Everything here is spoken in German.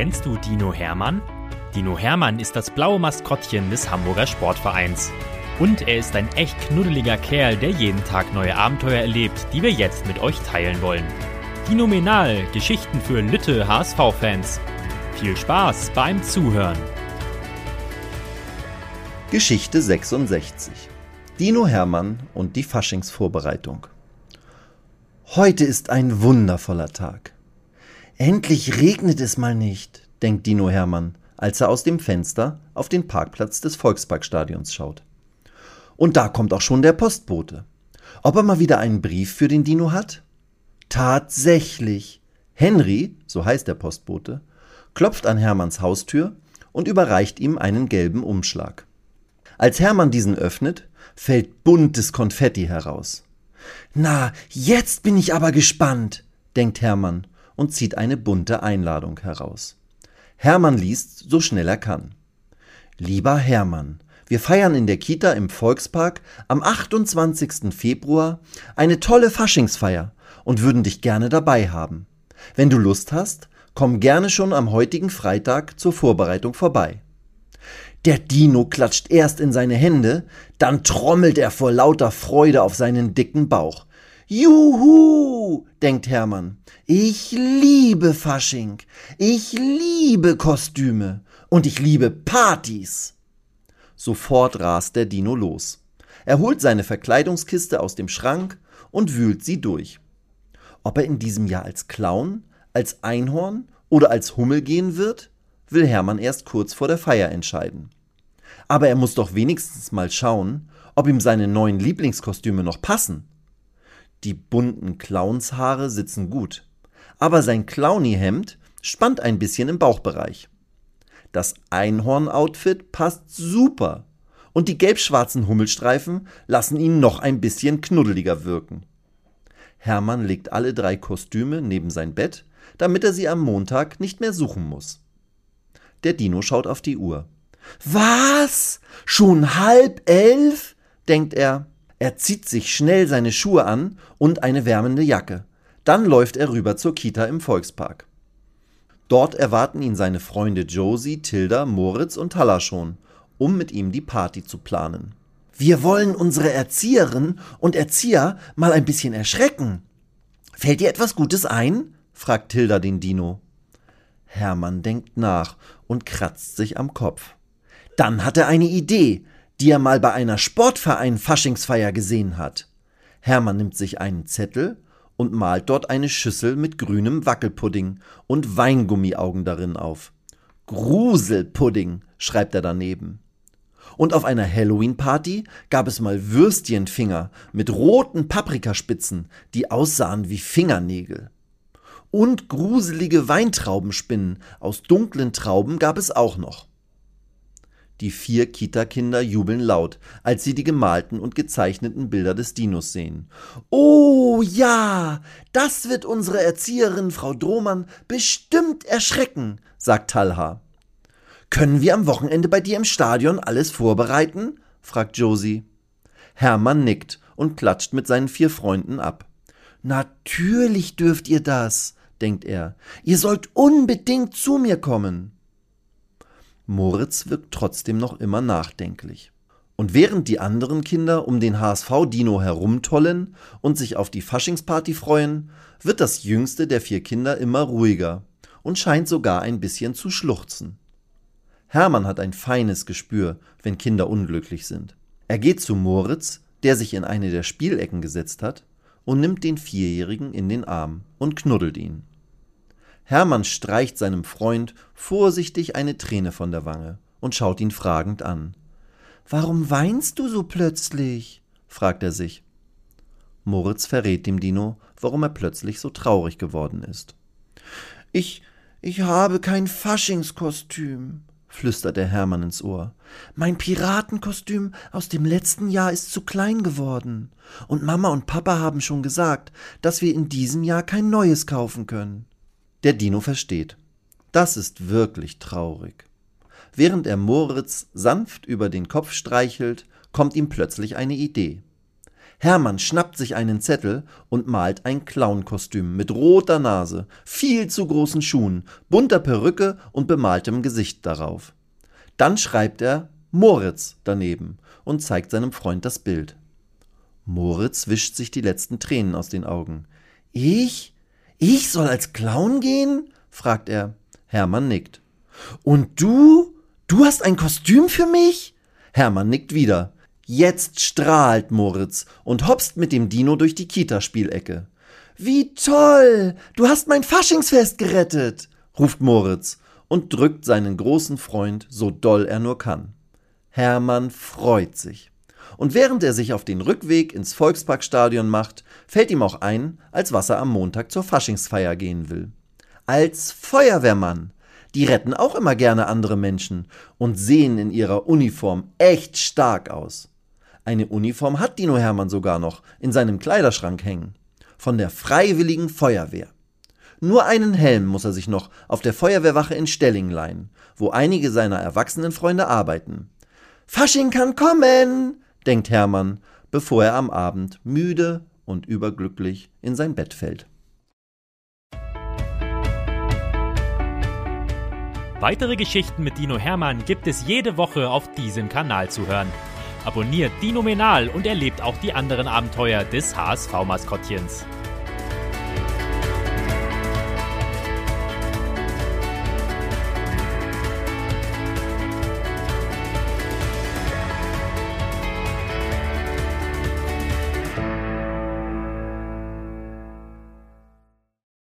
Kennst du Dino Hermann? Dino Hermann ist das blaue Maskottchen des Hamburger Sportvereins. Und er ist ein echt knuddeliger Kerl, der jeden Tag neue Abenteuer erlebt, die wir jetzt mit euch teilen wollen. Phänomenal, Geschichten für Lütte HSV-Fans. Viel Spaß beim Zuhören. Geschichte 66. Dino Hermann und die Faschingsvorbereitung. Heute ist ein wundervoller Tag. Endlich regnet es mal nicht, denkt Dino Hermann, als er aus dem Fenster auf den Parkplatz des Volksparkstadions schaut. Und da kommt auch schon der Postbote. Ob er mal wieder einen Brief für den Dino hat? Tatsächlich. Henry, so heißt der Postbote, klopft an Hermanns Haustür und überreicht ihm einen gelben Umschlag. Als Hermann diesen öffnet, fällt buntes Konfetti heraus. Na, jetzt bin ich aber gespannt, denkt Hermann und zieht eine bunte Einladung heraus. Hermann liest, so schnell er kann. Lieber Hermann, wir feiern in der Kita im Volkspark am 28. Februar eine tolle Faschingsfeier und würden dich gerne dabei haben. Wenn du Lust hast, komm gerne schon am heutigen Freitag zur Vorbereitung vorbei. Der Dino klatscht erst in seine Hände, dann trommelt er vor lauter Freude auf seinen dicken Bauch. Juhu, denkt Hermann. Ich liebe Fasching. Ich liebe Kostüme. Und ich liebe Partys. Sofort rast der Dino los. Er holt seine Verkleidungskiste aus dem Schrank und wühlt sie durch. Ob er in diesem Jahr als Clown, als Einhorn oder als Hummel gehen wird, will Hermann erst kurz vor der Feier entscheiden. Aber er muss doch wenigstens mal schauen, ob ihm seine neuen Lieblingskostüme noch passen. Die bunten Clownshaare sitzen gut, aber sein Clowny-Hemd spannt ein bisschen im Bauchbereich. Das Einhorn-Outfit passt super und die gelb-schwarzen Hummelstreifen lassen ihn noch ein bisschen knuddeliger wirken. Hermann legt alle drei Kostüme neben sein Bett, damit er sie am Montag nicht mehr suchen muss. Der Dino schaut auf die Uhr. Was? Schon halb elf? denkt er. Er zieht sich schnell seine Schuhe an und eine wärmende Jacke. Dann läuft er rüber zur Kita im Volkspark. Dort erwarten ihn seine Freunde Josie, Tilda, Moritz und Talla schon, um mit ihm die Party zu planen. Wir wollen unsere Erzieherinnen und Erzieher mal ein bisschen erschrecken. Fällt dir etwas Gutes ein? fragt Tilda den Dino. Hermann denkt nach und kratzt sich am Kopf. Dann hat er eine Idee, die er mal bei einer Sportverein-Faschingsfeier gesehen hat. Hermann nimmt sich einen Zettel und malt dort eine Schüssel mit grünem Wackelpudding und Weingummiaugen darin auf. Gruselpudding, schreibt er daneben. Und auf einer Halloween-Party gab es mal Würstchenfinger mit roten Paprikaspitzen, die aussahen wie Fingernägel. Und gruselige Weintraubenspinnen aus dunklen Trauben gab es auch noch. Die vier Kita-Kinder jubeln laut, als sie die gemalten und gezeichneten Bilder des Dinos sehen. Oh ja, das wird unsere Erzieherin Frau Drohmann bestimmt erschrecken, sagt Talha. Können wir am Wochenende bei dir im Stadion alles vorbereiten? fragt Josie. Hermann nickt und klatscht mit seinen vier Freunden ab. Natürlich dürft ihr das, denkt er. Ihr sollt unbedingt zu mir kommen. Moritz wirkt trotzdem noch immer nachdenklich. Und während die anderen Kinder um den HSV-Dino herumtollen und sich auf die Faschingsparty freuen, wird das jüngste der vier Kinder immer ruhiger und scheint sogar ein bisschen zu schluchzen. Hermann hat ein feines Gespür, wenn Kinder unglücklich sind. Er geht zu Moritz, der sich in eine der Spielecken gesetzt hat, und nimmt den Vierjährigen in den Arm und knuddelt ihn. Hermann streicht seinem Freund vorsichtig eine Träne von der Wange und schaut ihn fragend an. Warum weinst du so plötzlich? fragt er sich. Moritz verrät dem Dino, warum er plötzlich so traurig geworden ist. Ich, ich habe kein Faschingskostüm, flüstert er Hermann ins Ohr. Mein Piratenkostüm aus dem letzten Jahr ist zu klein geworden. Und Mama und Papa haben schon gesagt, dass wir in diesem Jahr kein neues kaufen können. Der Dino versteht. Das ist wirklich traurig. Während er Moritz sanft über den Kopf streichelt, kommt ihm plötzlich eine Idee. Hermann schnappt sich einen Zettel und malt ein Clownkostüm mit roter Nase, viel zu großen Schuhen, bunter Perücke und bemaltem Gesicht darauf. Dann schreibt er Moritz daneben und zeigt seinem Freund das Bild. Moritz wischt sich die letzten Tränen aus den Augen. Ich? Ich soll als Clown gehen? fragt er. Hermann nickt. Und du? Du hast ein Kostüm für mich? Hermann nickt wieder. Jetzt strahlt Moritz und hopst mit dem Dino durch die Kita-Spielecke. Wie toll! Du hast mein Faschingsfest gerettet! ruft Moritz und drückt seinen großen Freund so doll er nur kann. Hermann freut sich. Und während er sich auf den Rückweg ins Volksparkstadion macht, fällt ihm auch ein, als was er am Montag zur Faschingsfeier gehen will. Als Feuerwehrmann. Die retten auch immer gerne andere Menschen und sehen in ihrer Uniform echt stark aus. Eine Uniform hat Dino Hermann sogar noch in seinem Kleiderschrank hängen. Von der Freiwilligen Feuerwehr. Nur einen Helm muss er sich noch auf der Feuerwehrwache in Stelling leihen, wo einige seiner erwachsenen Freunde arbeiten. Fasching kann kommen, denkt Hermann, bevor er am Abend müde und überglücklich in sein Bett fällt. Weitere Geschichten mit Dino Hermann gibt es jede Woche auf diesem Kanal zu hören. Abonniert Dino Menal und erlebt auch die anderen Abenteuer des HSV-Maskottchens.